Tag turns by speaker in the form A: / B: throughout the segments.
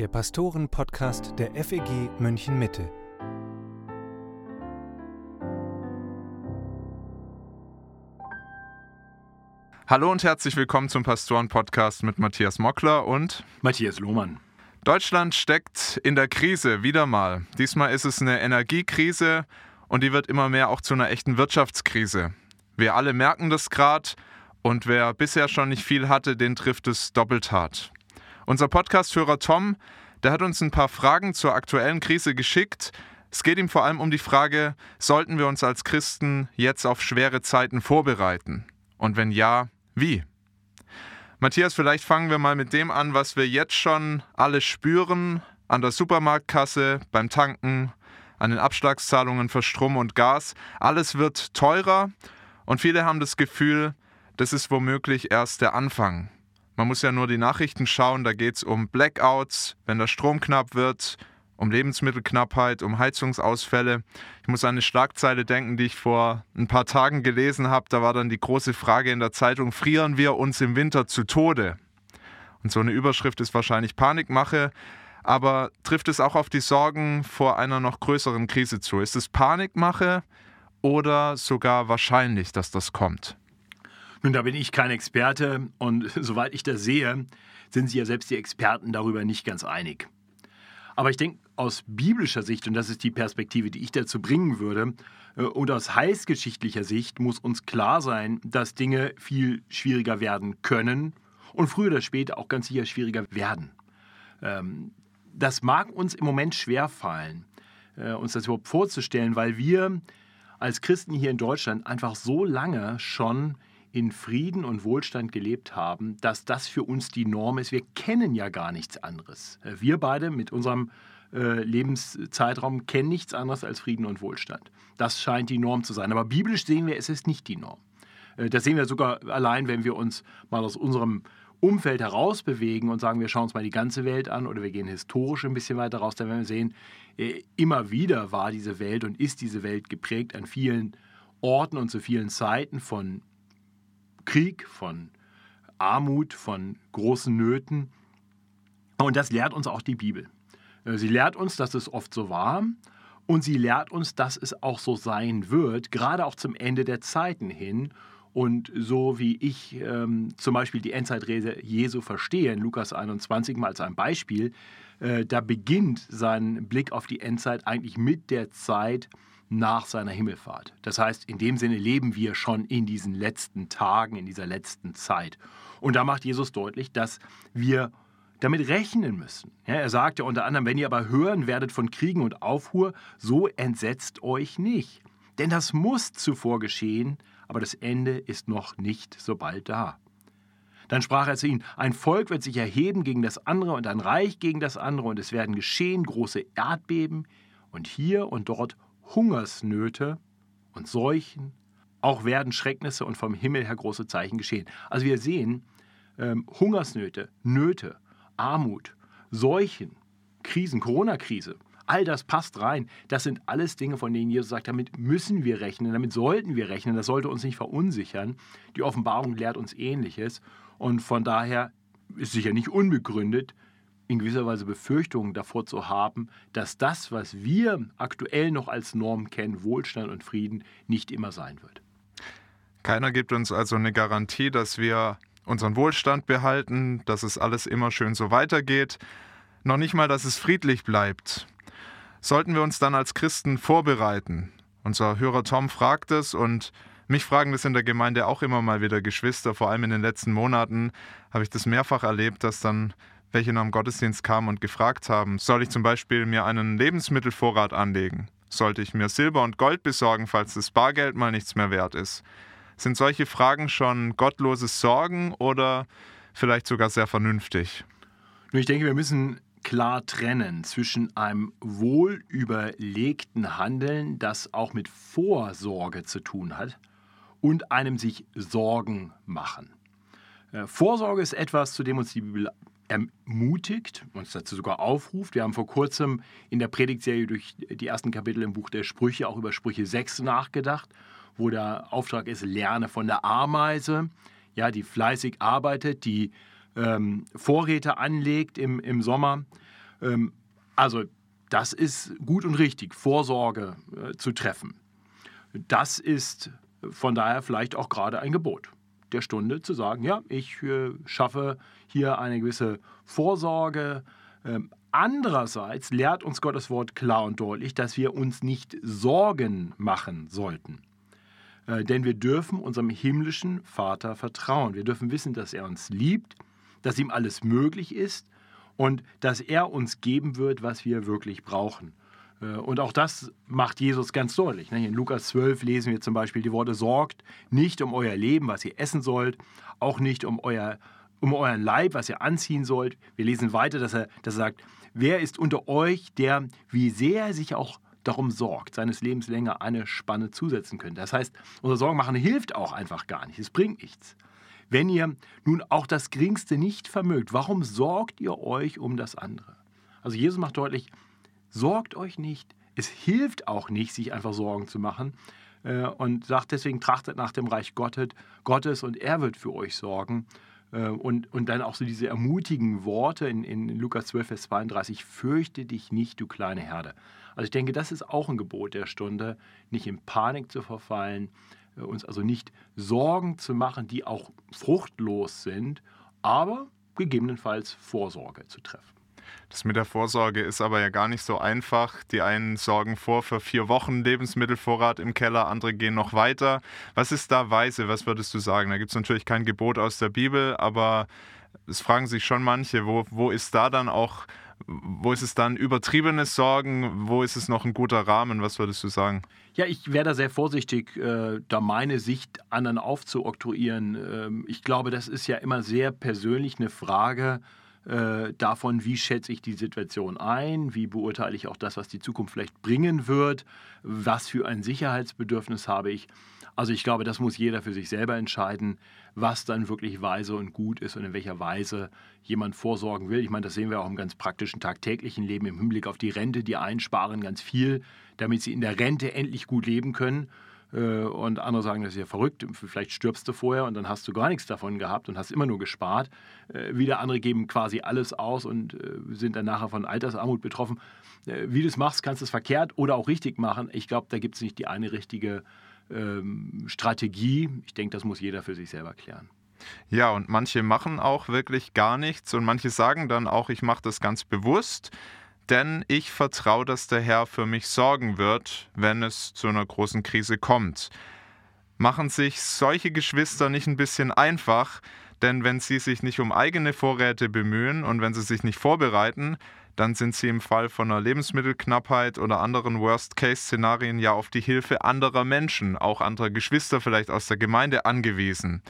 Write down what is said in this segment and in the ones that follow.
A: der Pastoren-Podcast der FEG München Mitte.
B: Hallo und herzlich willkommen zum Pastoren-Podcast mit Matthias Mockler und
C: Matthias Lohmann.
B: Deutschland steckt in der Krise wieder mal. Diesmal ist es eine Energiekrise und die wird immer mehr auch zu einer echten Wirtschaftskrise. Wir alle merken das gerade und wer bisher schon nicht viel hatte, den trifft es doppelt hart. Unser Podcastführer Tom, der hat uns ein paar Fragen zur aktuellen Krise geschickt. Es geht ihm vor allem um die Frage, sollten wir uns als Christen jetzt auf schwere Zeiten vorbereiten? Und wenn ja, wie? Matthias, vielleicht fangen wir mal mit dem an, was wir jetzt schon alle spüren, an der Supermarktkasse, beim Tanken, an den Abschlagszahlungen für Strom und Gas. Alles wird teurer und viele haben das Gefühl, das ist womöglich erst der Anfang. Man muss ja nur die Nachrichten schauen, da geht es um Blackouts, wenn der Strom knapp wird, um Lebensmittelknappheit, um Heizungsausfälle. Ich muss an eine Schlagzeile denken, die ich vor ein paar Tagen gelesen habe. Da war dann die große Frage in der Zeitung, frieren wir uns im Winter zu Tode? Und so eine Überschrift ist wahrscheinlich Panikmache, aber trifft es auch auf die Sorgen vor einer noch größeren Krise zu? Ist es Panikmache oder sogar wahrscheinlich, dass das kommt?
C: Nun, da bin ich kein Experte und soweit ich das sehe, sind sich ja selbst die Experten darüber nicht ganz einig. Aber ich denke, aus biblischer Sicht, und das ist die Perspektive, die ich dazu bringen würde, äh, und aus heilsgeschichtlicher Sicht muss uns klar sein, dass Dinge viel schwieriger werden können und früher oder später auch ganz sicher schwieriger werden. Ähm, das mag uns im Moment schwerfallen, äh, uns das überhaupt vorzustellen, weil wir als Christen hier in Deutschland einfach so lange schon in Frieden und Wohlstand gelebt haben, dass das für uns die Norm ist. Wir kennen ja gar nichts anderes. Äh, wir beide mit unserem äh, Lebenszeitraum kennen nichts anderes als Frieden und Wohlstand. Das scheint die Norm zu sein. Aber biblisch sehen wir, es ist nicht die Norm. Äh, das sehen wir sogar allein, wenn wir uns mal aus unserem Umfeld herausbewegen und sagen, wir schauen uns mal die ganze Welt an oder wir gehen historisch ein bisschen weiter raus, dann werden wir sehen, immer wieder war diese Welt und ist diese Welt geprägt an vielen Orten und zu vielen Zeiten von Krieg, von Armut, von großen Nöten. Und das lehrt uns auch die Bibel. Äh, sie lehrt uns, dass es oft so war und sie lehrt uns, dass es auch so sein wird, gerade auch zum Ende der Zeiten hin. Und so wie ich ähm, zum Beispiel die Endzeitrede Jesu verstehe, in Lukas 21 mal als ein Beispiel, äh, da beginnt sein Blick auf die Endzeit eigentlich mit der Zeit, nach seiner Himmelfahrt. Das heißt, in dem Sinne leben wir schon in diesen letzten Tagen, in dieser letzten Zeit. Und da macht Jesus deutlich, dass wir damit rechnen müssen. Ja, er sagt ja unter anderem, wenn ihr aber hören werdet von Kriegen und Aufruhr, so entsetzt euch nicht. Denn das muss zuvor geschehen, aber das Ende ist noch nicht so bald da. Dann sprach er zu ihnen, ein Volk wird sich erheben gegen das andere und ein Reich gegen das andere, und es werden geschehen große Erdbeben und hier und dort Hungersnöte und Seuchen, auch werden Schrecknisse und vom Himmel her große Zeichen geschehen. Also wir sehen ähm, Hungersnöte, Nöte, Armut, Seuchen, Krisen, Corona-Krise, all das passt rein. Das sind alles Dinge, von denen Jesus sagt, damit müssen wir rechnen, damit sollten wir rechnen, das sollte uns nicht verunsichern. Die Offenbarung lehrt uns Ähnliches und von daher ist sicher nicht unbegründet, in gewisser Weise Befürchtungen davor zu haben, dass das, was wir aktuell noch als Norm kennen, Wohlstand und Frieden, nicht immer sein wird.
B: Keiner gibt uns also eine Garantie, dass wir unseren Wohlstand behalten, dass es alles immer schön so weitergeht, noch nicht mal, dass es friedlich bleibt. Sollten wir uns dann als Christen vorbereiten? Unser Hörer Tom fragt es und mich fragen das in der Gemeinde auch immer mal wieder Geschwister, vor allem in den letzten Monaten habe ich das mehrfach erlebt, dass dann welche nach dem Gottesdienst kamen und gefragt haben, soll ich zum Beispiel mir einen Lebensmittelvorrat anlegen? Sollte ich mir Silber und Gold besorgen, falls das Bargeld mal nichts mehr wert ist? Sind solche Fragen schon gottloses Sorgen oder vielleicht sogar sehr vernünftig?
C: Ich denke, wir müssen klar trennen zwischen einem wohlüberlegten Handeln, das auch mit Vorsorge zu tun hat, und einem sich Sorgen machen. Äh, Vorsorge ist etwas, zu dem uns die Bibel ermutigt, uns dazu sogar aufruft. Wir haben vor kurzem in der Predigtserie durch die ersten Kapitel im Buch der Sprüche auch über Sprüche 6 nachgedacht, wo der Auftrag ist, lerne von der Ameise, ja, die fleißig arbeitet, die ähm, Vorräte anlegt im, im Sommer. Ähm, also das ist gut und richtig, Vorsorge äh, zu treffen. Das ist von daher vielleicht auch gerade ein Gebot der Stunde zu sagen, ja, ich äh, schaffe hier eine gewisse Vorsorge. Ähm, andererseits lehrt uns Gottes Wort klar und deutlich, dass wir uns nicht Sorgen machen sollten. Äh, denn wir dürfen unserem himmlischen Vater vertrauen. Wir dürfen wissen, dass er uns liebt, dass ihm alles möglich ist und dass er uns geben wird, was wir wirklich brauchen. Äh, und auch das macht Jesus ganz deutlich. Ne? In Lukas 12 lesen wir zum Beispiel die Worte, sorgt nicht um euer Leben, was ihr essen sollt, auch nicht um, euer, um euren Leib, was ihr anziehen sollt. Wir lesen weiter, dass er, dass er sagt, wer ist unter euch, der, wie sehr er sich auch darum sorgt, seines Lebens länger eine Spanne zusetzen könnte. Das heißt, unser Sorgenmachen hilft auch einfach gar nicht. Es bringt nichts. Wenn ihr nun auch das Geringste nicht vermögt, warum sorgt ihr euch um das andere? Also Jesus macht deutlich, sorgt euch nicht. Es hilft auch nicht, sich einfach Sorgen zu machen. Äh, und sagt deswegen, trachtet nach dem Reich Gottes und er wird für euch sorgen. Äh, und, und dann auch so diese ermutigen Worte in, in Lukas 12, Vers 32, fürchte dich nicht, du kleine Herde. Also ich denke, das ist auch ein Gebot der Stunde, nicht in Panik zu verfallen, äh, uns also nicht Sorgen zu machen, die auch fruchtlos sind, aber gegebenenfalls Vorsorge zu treffen.
B: Das mit der Vorsorge ist aber ja gar nicht so einfach. Die einen sorgen vor für vier Wochen Lebensmittelvorrat im Keller, andere gehen noch weiter. Was ist da weise? Was würdest du sagen? Da gibt es natürlich kein Gebot aus der Bibel, aber es fragen sich schon manche, wo, wo ist da dann auch, wo ist es dann übertriebenes Sorgen, wo ist es noch ein guter Rahmen? Was würdest du sagen?
C: Ja, ich wäre da sehr vorsichtig, äh, da meine Sicht anderen aufzuoktroyieren. Ähm, ich glaube, das ist ja immer sehr persönlich eine Frage äh, davon, wie schätze ich die Situation ein, wie beurteile ich auch das, was die Zukunft vielleicht bringen wird, was für ein Sicherheitsbedürfnis habe ich. Also ich glaube, das muss jeder für sich selber entscheiden, was dann wirklich weise und gut ist und in welcher Weise jemand vorsorgen will. Ich meine, das sehen wir auch im ganz praktischen tagtäglichen Leben im Hinblick auf die Rente. Die einsparen ganz viel, damit sie in der Rente endlich gut leben können. Äh, und andere sagen, das ist ja verrückt, vielleicht stirbst du vorher und dann hast du gar nichts davon gehabt und hast immer nur gespart. Äh, wieder andere geben quasi alles aus und äh, sind dann nachher von Altersarmut betroffen. Wie du es machst, kannst du es verkehrt oder auch richtig machen. Ich glaube, da gibt es nicht die eine richtige ähm, Strategie. Ich denke, das muss jeder für sich selber klären.
B: Ja, und manche machen auch wirklich gar nichts und manche sagen dann auch, ich mache das ganz bewusst denn ich vertraue, dass der Herr für mich sorgen wird, wenn es zu einer großen Krise kommt. Machen sich solche Geschwister nicht ein bisschen einfach, denn wenn sie sich nicht um eigene Vorräte bemühen und wenn sie sich nicht vorbereiten, dann sind sie im Fall von einer Lebensmittelknappheit oder anderen Worst-Case-Szenarien ja auf die Hilfe anderer Menschen, auch anderer Geschwister vielleicht aus der Gemeinde angewiesen.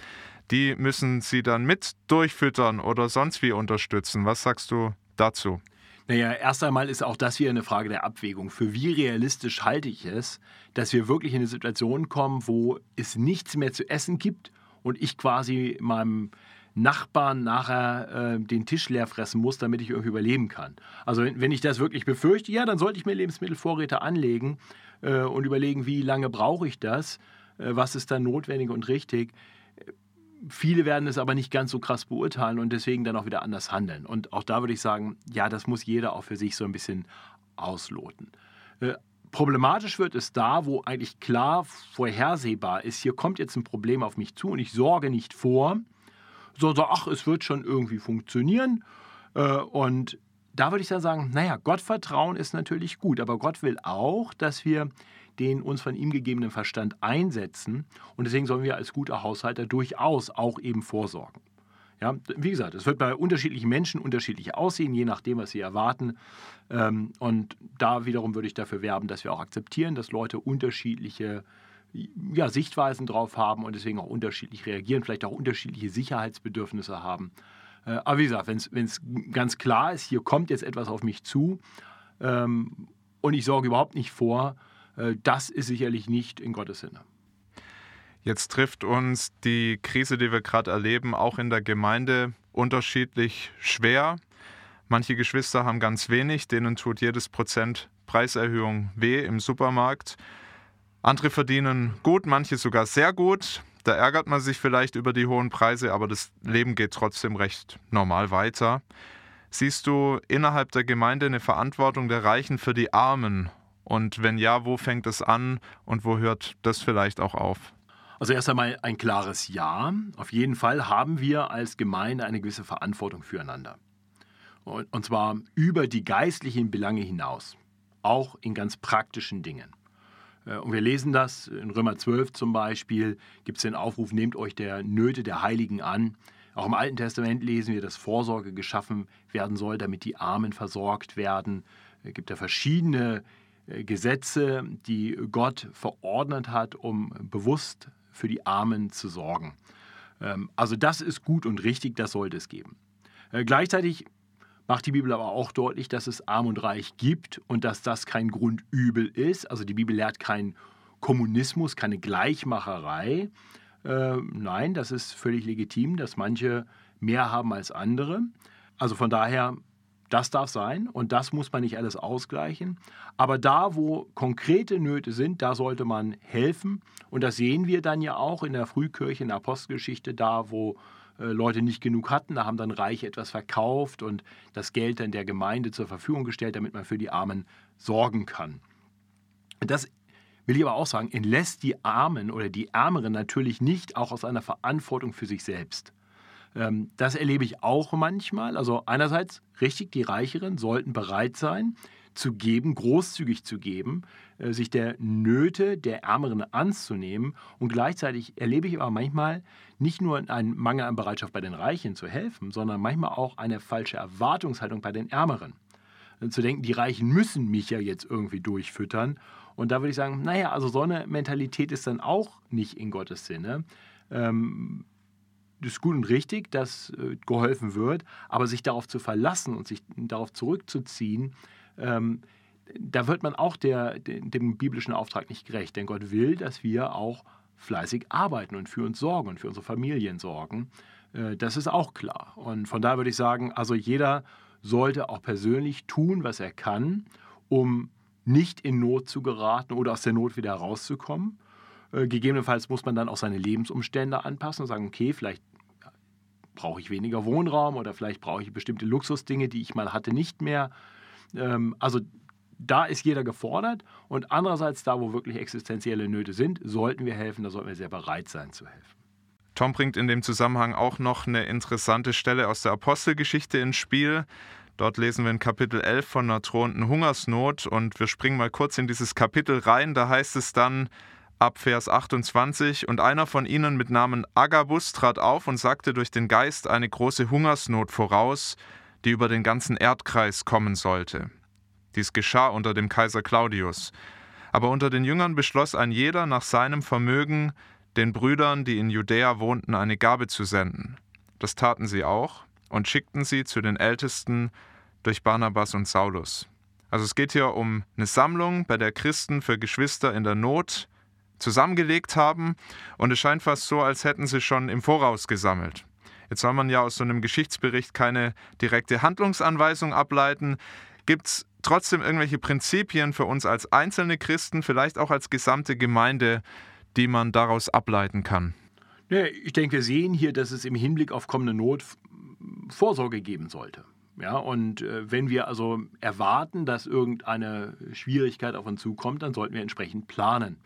B: Die müssen sie dann mit durchfüttern oder sonst wie unterstützen. Was sagst du dazu?
C: Naja, erst einmal ist auch das hier eine Frage der Abwägung. Für wie realistisch halte ich es, dass wir wirklich in eine Situation kommen, wo es nichts mehr zu essen gibt und ich quasi meinem Nachbarn nachher äh, den Tisch leer fressen muss, damit ich irgendwie überleben kann. Also wenn, wenn, ich das wirklich befürchte, ja, dann sollte ich mir Lebensmittelvorräte anlegen äh, und überlegen, wie lange brauche ich das, äh, was ist dann notwendig und richtig. Viele werden es aber nicht ganz so krass beurteilen und deswegen dann auch wieder anders handeln. Und auch da würde ich sagen, ja, das muss jeder auch für sich so ein bisschen ausloten. Äh, problematisch wird es da, wo eigentlich klar vorhersehbar ist, hier kommt jetzt ein Problem auf mich zu und ich sorge nicht vor, sondern ach, es wird schon irgendwie funktionieren. Äh, und da würde ich dann sagen, naja, Gottvertrauen ist natürlich gut, aber Gott will auch, dass wir den uns von ihm gegebenen Verstand einsetzen. Und deswegen sollen wir als guter Haushalter durchaus auch eben vorsorgen. Ja, wie gesagt, es wird bei unterschiedlichen Menschen unterschiedlich aussehen, je nachdem, was sie erwarten. Ähm, und da wiederum würde ich dafür werben, dass wir auch akzeptieren, dass Leute unterschiedliche ja, Sichtweisen drauf haben und deswegen auch unterschiedlich reagieren, vielleicht auch unterschiedliche Sicherheitsbedürfnisse haben. Äh, aber wie gesagt, wenn es ganz klar ist, hier kommt jetzt etwas auf mich zu ähm, und ich sorge überhaupt nicht vor, das ist sicherlich nicht in Gottes Sinne.
B: Jetzt trifft uns die Krise, die wir gerade erleben, auch in der Gemeinde unterschiedlich schwer. Manche Geschwister haben ganz wenig, denen tut jedes Prozent Preiserhöhung weh im Supermarkt. Andere verdienen gut, manche sogar sehr gut. Da ärgert man sich vielleicht über die hohen Preise, aber das Leben geht trotzdem recht normal weiter. Siehst du innerhalb der Gemeinde eine Verantwortung der Reichen für die Armen? Und wenn ja, wo fängt es an und wo hört das vielleicht auch auf?
C: Also erst einmal ein klares Ja. Auf jeden Fall haben wir als Gemeinde eine gewisse Verantwortung füreinander. Und zwar über die geistlichen Belange hinaus, auch in ganz praktischen Dingen. Äh, und wir lesen das in Römer 12 zum Beispiel, gibt es den Aufruf, nehmt euch der Nöte der Heiligen an. Auch im Alten Testament lesen wir, dass Vorsorge geschaffen werden soll, damit die Armen versorgt werden. Es gibt ja verschiedene äh, Gesetze, die Gott verordnet hat, um bewusst für die Armen zu sorgen. Ähm, also das ist gut und richtig, das sollte es geben. Äh, gleichzeitig macht die Bibel aber auch deutlich, dass es Arm und Reich gibt und dass das kein Grundübel ist. Also die Bibel lehrt keinen Kommunismus, keine Gleichmacherei. Äh, nein, das ist völlig legitim, dass manche mehr haben als andere. Also von daher, das darf sein und das muss man nicht alles ausgleichen. Aber da, wo konkrete Nöte sind, da sollte man helfen. Und das sehen wir dann ja auch in der Frühkirche, in der Apostelgeschichte, da, wo äh, Leute nicht genug hatten. Da haben dann Reiche etwas verkauft und das Geld dann der Gemeinde zur Verfügung gestellt, damit man für die Armen sorgen kann. Das will ich aber auch sagen, entlässt die Armen oder die Ärmeren natürlich nicht auch aus einer Verantwortung für sich selbst. Ähm, das erlebe ich auch manchmal. Also einerseits richtig, die Reicheren sollten bereit sein, zu geben, großzügig zu geben, äh, sich der Nöte der Ärmeren anzunehmen. Und gleichzeitig erlebe ich aber manchmal nicht nur einen Mangel an Bereitschaft bei den Reichen zu helfen, sondern manchmal auch eine falsche Erwartungshaltung bei den Ärmeren. Äh, zu denken, die Reichen müssen mich ja jetzt irgendwie durchfüttern. Und da würde ich sagen, naja, also so eine Mentalität ist dann auch nicht in Gottes Sinne. Ähm, das ist gut und richtig, dass äh, geholfen wird, aber sich darauf zu verlassen und sich darauf zurückzuziehen, ähm, da wird man auch der, dem biblischen Auftrag nicht gerecht. Denn Gott will, dass wir auch fleißig arbeiten und für uns sorgen und für unsere Familien sorgen. Äh, das ist auch klar. Und von daher würde ich sagen, also jeder sollte auch persönlich tun, was er kann, um nicht in Not zu geraten oder aus der Not wieder herauszukommen. Äh, gegebenenfalls muss man dann auch seine Lebensumstände anpassen und sagen, okay, vielleicht brauche ich weniger Wohnraum oder vielleicht brauche ich bestimmte Luxusdinge, die ich mal hatte, nicht mehr. Ähm, also da ist jeder gefordert und andererseits da, wo wirklich existenzielle Nöte sind, sollten wir helfen, da sollten wir sehr bereit sein zu helfen.
B: Tom bringt in dem Zusammenhang auch noch eine interessante Stelle aus der Apostelgeschichte ins Spiel. Dort lesen wir in Kapitel 11 von einer drohenden Hungersnot und wir springen mal kurz in dieses Kapitel rein. Da heißt es dann ab Vers 28, und einer von ihnen mit Namen Agabus trat auf und sagte durch den Geist eine große Hungersnot voraus, die über den ganzen Erdkreis kommen sollte. Dies geschah unter dem Kaiser Claudius. Aber unter den Jüngern beschloss ein jeder nach seinem Vermögen, den Brüdern, die in Judäa wohnten, eine Gabe zu senden. Das taten sie auch und schickten sie zu den Ältesten durch Barnabas und Saulus. Also es geht hier um eine Sammlung, bei der Christen für Geschwister in der Not zusammengelegt haben und es scheint fast so, als hätten sie schon im Voraus gesammelt. Jetzt soll man ja aus so einem Geschichtsbericht keine direkte Handlungsanweisung ableiten. Gibt es trotzdem irgendwelche Prinzipien für uns als einzelne Christen, vielleicht auch als gesamte Gemeinde, die man daraus ableiten kann?
C: Ja, ich denke, wir sehen hier, dass es im Hinblick auf kommende Not Vorsorge geben sollte. Ja, und äh, wenn wir also erwarten, dass irgendeine Schwierigkeit auf uns zukommt, dann sollten wir entsprechend planen.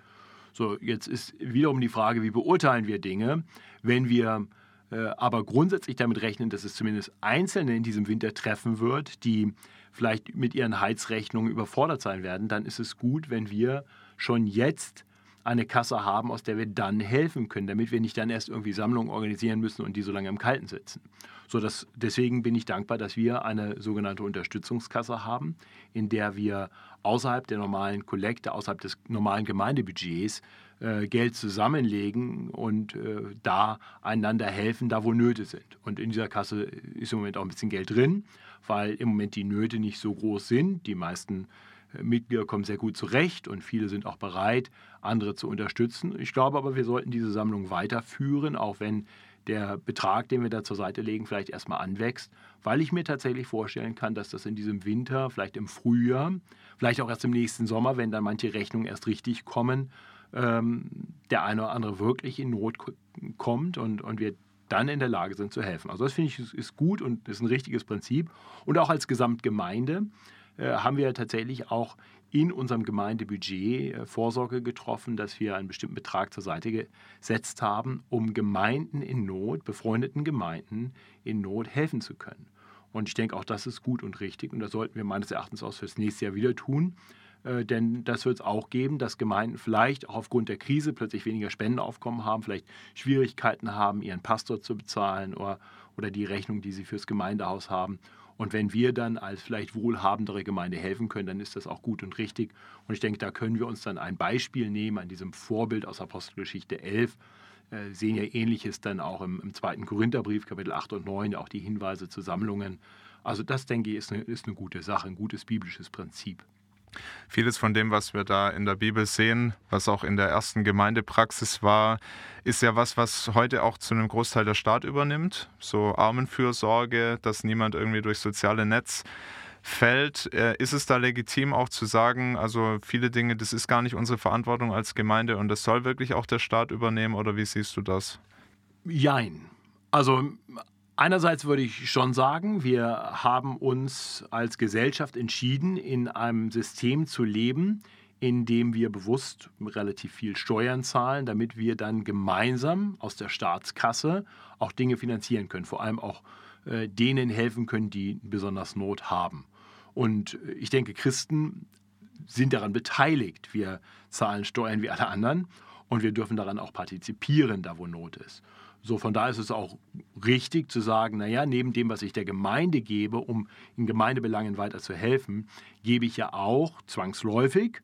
C: So, jetzt ist wiederum die Frage, wie beurteilen wir Dinge, wenn wir äh, aber grundsätzlich damit rechnen, dass es zumindest Einzelne in diesem Winter treffen wird, die vielleicht mit ihren Heizrechnungen überfordert sein werden, dann ist es gut, wenn wir schon jetzt eine Kasse haben, aus der wir dann helfen können, damit wir nicht dann erst irgendwie Sammlungen organisieren müssen und die so lange im Kalten sitzen. So dass, deswegen bin ich dankbar, dass wir eine sogenannte Unterstützungskasse haben, in der wir außerhalb der normalen Kollekte, außerhalb des normalen Gemeindebudgets äh, Geld zusammenlegen und äh, da einander helfen, da wo Nöte sind. Und in dieser Kasse ist im Moment auch ein bisschen Geld drin, weil im Moment die Nöte nicht so groß sind. Die meisten äh, Mitglieder kommen sehr gut zurecht und viele sind auch bereit, andere zu unterstützen. Ich glaube aber, wir sollten diese Sammlung weiterführen, auch wenn der Betrag, den wir da zur Seite legen, vielleicht erstmal anwächst, weil ich mir tatsächlich vorstellen kann, dass das in diesem Winter, vielleicht im Frühjahr, vielleicht auch erst im nächsten Sommer, wenn dann manche Rechnungen erst richtig kommen, ähm, der eine oder andere wirklich in Not kommt und, und wir dann in der Lage sind zu helfen. Also das finde ich ist gut und ist ein richtiges Prinzip. Und auch als Gesamtgemeinde äh, haben wir tatsächlich auch in unserem Gemeindebudget äh, Vorsorge getroffen, dass wir einen bestimmten Betrag zur Seite gesetzt haben, um Gemeinden in Not, befreundeten Gemeinden in Not helfen zu können. Und ich denke, auch das ist gut und richtig und das sollten wir meines Erachtens auch fürs nächste Jahr wieder tun. Äh, denn das wird es auch geben, dass Gemeinden vielleicht auch aufgrund der Krise plötzlich weniger Spendenaufkommen haben, vielleicht Schwierigkeiten haben, ihren Pastor zu bezahlen oder, oder die Rechnung, die sie fürs Gemeindehaus haben. Und wenn wir dann als vielleicht wohlhabendere Gemeinde helfen können, dann ist das auch gut und richtig. Und ich denke, da können wir uns dann ein Beispiel nehmen an diesem Vorbild aus Apostelgeschichte 11. Äh, sehen ja ähnliches dann auch im, im zweiten Korintherbrief, Kapitel 8 und 9, auch die Hinweise zu Sammlungen. Also das, denke ich, ist eine, ist eine gute Sache, ein gutes biblisches Prinzip.
B: Vieles von dem, was wir da in der Bibel sehen, was auch in der ersten Gemeindepraxis war, ist ja was, was heute auch zu einem Großteil der Staat übernimmt. So Armenfürsorge, dass niemand irgendwie durch soziale Netz fällt. Äh, ist es da legitim auch zu sagen, also viele Dinge, das ist gar nicht unsere Verantwortung als Gemeinde und das soll wirklich auch der Staat übernehmen oder wie siehst du das?
C: Jein. Also Einerseits würde ich schon sagen, wir haben uns als Gesellschaft entschieden, in einem System zu leben, in dem wir bewusst relativ viel Steuern zahlen, damit wir dann gemeinsam aus der Staatskasse auch Dinge finanzieren können, vor allem auch äh, denen helfen können, die besonders Not haben. Und ich denke, Christen sind daran beteiligt. Wir zahlen Steuern wie alle anderen und wir dürfen daran auch partizipieren, da wo Not ist. So, von daher ist es auch richtig zu sagen, naja, neben dem, was ich der Gemeinde gebe, um in Gemeindebelangen weiter zu helfen, gebe ich ja auch zwangsläufig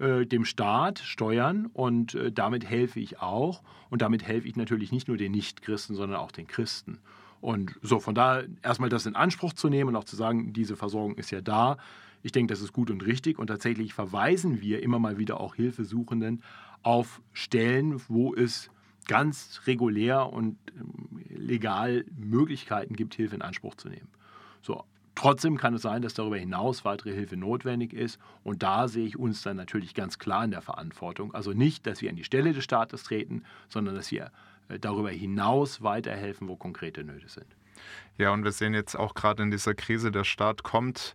C: äh, dem Staat Steuern und äh, damit helfe ich auch. Und damit helfe ich natürlich nicht nur den Nichtchristen, sondern auch den Christen. Und so, von daher erstmal das in Anspruch zu nehmen und auch zu sagen, diese Versorgung ist ja da. Ich denke, das ist gut und richtig. Und tatsächlich verweisen wir immer mal wieder auch Hilfesuchenden auf Stellen, wo es ganz regulär und ähm, legal Möglichkeiten gibt, Hilfe in Anspruch zu nehmen. So, Trotzdem kann es sein, dass darüber hinaus weitere Hilfe notwendig ist. Und da sehe ich uns dann natürlich ganz klar in der Verantwortung. Also nicht, dass wir an die Stelle des Staates treten, sondern dass wir äh, darüber hinaus weiterhelfen, wo konkrete Nöte sind.
B: Ja, und wir sehen jetzt auch gerade in dieser Krise, der Staat kommt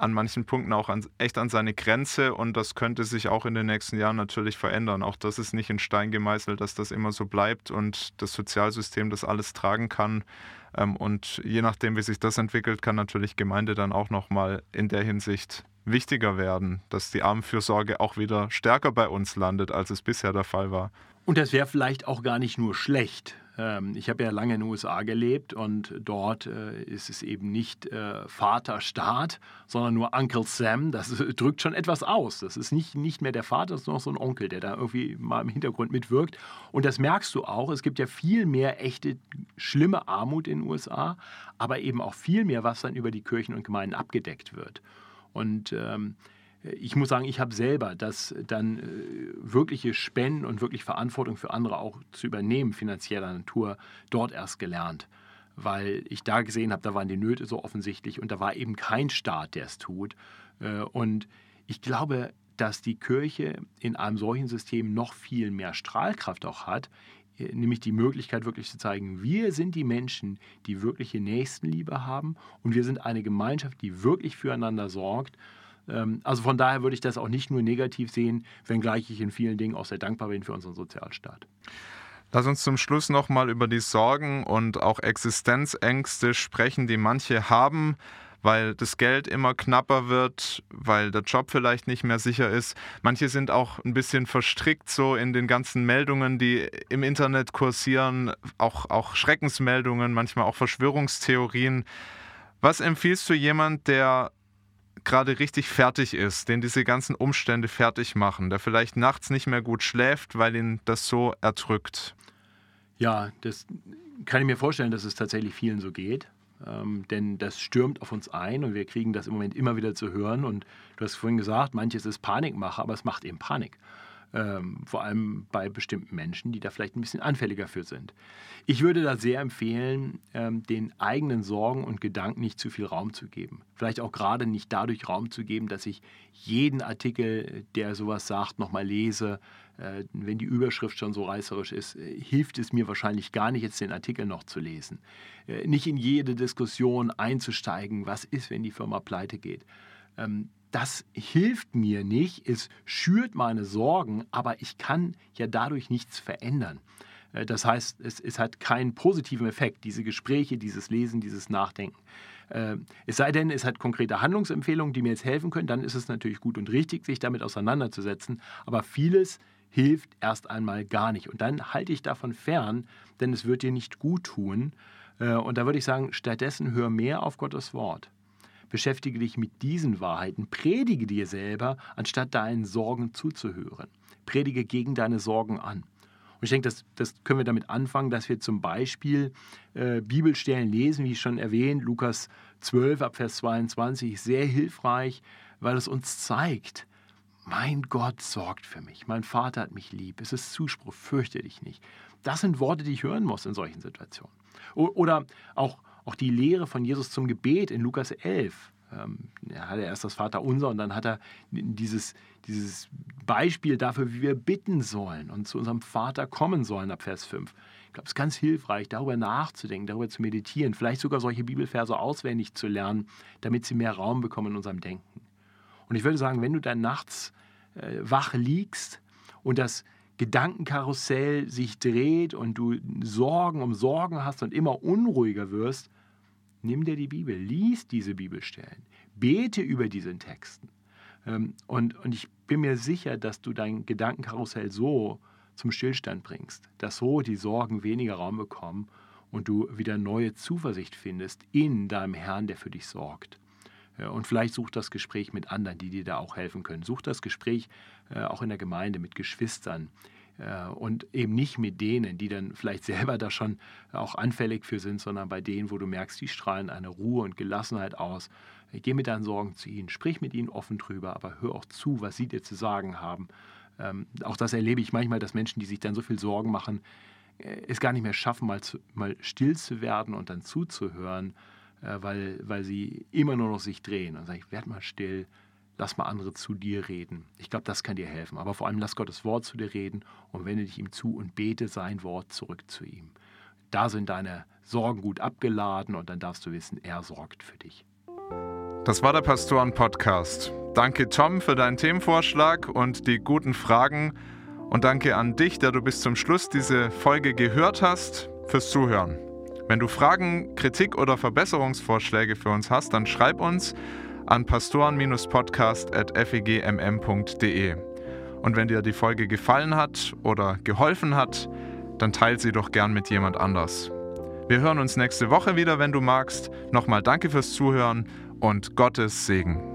B: an manchen Punkten auch an, echt an seine Grenze und das könnte sich auch in den nächsten Jahren natürlich verändern. Auch das ist nicht in Stein gemeißelt, dass das immer so bleibt und das Sozialsystem das alles tragen kann. Ähm, und je nachdem, wie sich das entwickelt, kann natürlich Gemeinde dann auch nochmal in der Hinsicht wichtiger werden, dass die Armenfürsorge auch wieder stärker bei uns landet, als es bisher der Fall war.
C: Und das wäre vielleicht auch gar nicht nur schlecht. Ähm, ich habe ja lange in den USA gelebt und dort äh, ist es eben nicht äh, Vater Staat, sondern nur Uncle Sam. Das drückt schon etwas aus. Das ist nicht, nicht mehr der Vater, noch so ein Onkel, der da irgendwie mal im Hintergrund mitwirkt. Und das merkst du auch. Es gibt ja viel mehr echte, schlimme Armut in den USA, aber eben auch viel mehr, was dann über die Kirchen und Gemeinden abgedeckt wird. Und ähm, ich muss sagen, ich habe selber das dann äh, wirkliche Spenden und wirklich Verantwortung für andere auch zu übernehmen, finanzieller Natur, dort erst gelernt. Weil ich da gesehen habe, da waren die Nöte so offensichtlich und da war eben kein Staat, der es tut. Äh, und ich glaube, dass die Kirche in einem solchen System noch viel mehr Strahlkraft auch hat, äh, nämlich die Möglichkeit wirklich zu zeigen, wir sind die Menschen, die wirkliche Nächstenliebe haben und wir sind eine Gemeinschaft, die wirklich füreinander sorgt also von daher würde ich das auch nicht nur negativ sehen, wenngleich ich in vielen Dingen auch sehr dankbar bin für unseren Sozialstaat.
B: Lass uns zum Schluss nochmal über die Sorgen und auch Existenzängste sprechen, die manche haben, weil das Geld immer knapper wird, weil der Job vielleicht nicht mehr sicher ist. Manche sind auch ein bisschen verstrickt so in den ganzen Meldungen, die im Internet kursieren, auch, auch Schreckensmeldungen, manchmal auch Verschwörungstheorien. Was empfiehlst du jemand, der gerade richtig fertig ist, den diese ganzen Umstände fertig machen, der vielleicht nachts nicht mehr gut schläft, weil ihn das so erdrückt.
C: Ja, das kann ich mir vorstellen, dass es tatsächlich vielen so geht. Ähm, denn das stürmt auf uns ein und wir kriegen das im Moment immer wieder zu hören. Und du hast vorhin gesagt, manches ist Panikmacher, aber es macht eben Panik. Ähm, vor allem bei bestimmten Menschen, die da vielleicht ein bisschen anfälliger für sind. Ich würde da sehr empfehlen, ähm, den eigenen Sorgen und Gedanken nicht zu viel Raum zu geben. Vielleicht auch gerade nicht dadurch Raum zu geben, dass ich jeden Artikel, der sowas sagt, nochmal lese, Äh, wenn die Überschrift schon so reißerisch ist, äh, hilft es mir wahrscheinlich gar nicht, jetzt den Artikel noch zu lesen. Äh, nicht in jede Diskussion einzusteigen, was ist, wenn die Firma pleite geht. Ähm, das hilft mir nicht, es schürt meine Sorgen, aber ich kann ja dadurch nichts verändern. Das heißt, es, es hat keinen positiven Effekt, diese Gespräche, dieses Lesen, dieses Nachdenken. Es sei denn, es hat konkrete Handlungsempfehlungen, die mir jetzt helfen können, dann ist es natürlich gut und richtig, sich damit auseinanderzusetzen. Aber vieles hilft erst einmal gar nicht. Und dann halte ich davon fern, denn es wird dir nicht gut tun. Äh, und da würde ich sagen, stattdessen hör mehr auf Gottes Wort. Beschäftige dich mit diesen Wahrheiten. Predige dir selber, anstatt deinen Sorgen zuzuhören. Predige gegen deine Sorgen an. Und ich denke, das, das können wir damit anfangen, dass wir zum Beispiel äh, Bibelstellen lesen, wie schon erwähnt, Lukas 12 ab Vers 22, sehr hilfreich, weil es uns zeigt, mein Gott sorgt für mich. Mein Vater hat mich lieb. Es ist Zuspruch. Fürchte dich nicht. Das sind Worte, die ich hören muss in solchen Situationen. Oder auch, auch die Lehre von Jesus zum Gebet in Lukas 11. Ähm, er hatte erst das Vater unser und dann hat er dieses, dieses Beispiel dafür, wie wir bitten sollen und zu unserem Vater kommen sollen ab Vers 5. Ich glaube, es ist ganz hilfreich, darüber nachzudenken, darüber zu meditieren, vielleicht sogar solche Bibelverse auswendig zu lernen, damit sie mehr Raum bekommen in unserem Denken. Und ich würde sagen, wenn du dann nachts äh, wach liegst und das Gedankenkarussell sich dreht und du Sorgen um Sorgen hast und immer unruhiger wirst, nimm dir die Bibel, lies diese Bibelstellen, bete über diesen Texten. Ähm, und, und ich bin mir sicher, dass du dein Gedankenkarussell so zum Stillstand bringst, dass so die Sorgen weniger Raum bekommen und du wieder neue Zuversicht findest in deinem Herrn, der für dich sorgt. Und vielleicht such das Gespräch mit anderen, die dir da auch helfen können. Such das Gespräch äh, auch in der Gemeinde mit Geschwistern äh, und eben nicht mit denen, die dann vielleicht selber da schon auch anfällig für sind, sondern bei denen, wo du merkst, die strahlen eine Ruhe und Gelassenheit aus. Geh mit deinen Sorgen zu ihnen, sprich mit ihnen offen drüber, aber hör auch zu, was sie dir zu sagen haben. Ähm, auch das erlebe ich manchmal, dass Menschen, die sich dann so viel Sorgen machen, äh, es gar nicht mehr schaffen, mal, zu, mal still zu werden und dann zuzuhören äh, weil, weil sie immer nur noch sich drehen. Und sage ich, werd mal still, lass mal andere zu dir reden. Ich glaube, das kann dir helfen. Aber vor allem lass Gottes Wort zu dir reden und wende dich ihm zu und bete sein Wort zurück zu ihm. Da sind deine Sorgen gut abgeladen und dann darfst du wissen, er sorgt für dich.
B: Das war der Pastoren-Podcast. Danke, Tom, für deinen Themenvorschlag und die guten Fragen. Und danke an dich, der du bis zum Schluss diese Folge gehört hast, fürs Zuhören. Wenn du Fragen, Kritik oder Verbesserungsvorschläge für uns hast, dann schreib uns an pastoren-podcast.fegmm.de. Und wenn dir die Folge gefallen hat oder geholfen hat, dann teile sie doch gern mit jemand anders. Wir hören uns nächste Woche wieder, wenn du magst. Nochmal danke fürs Zuhören und Gottes Segen.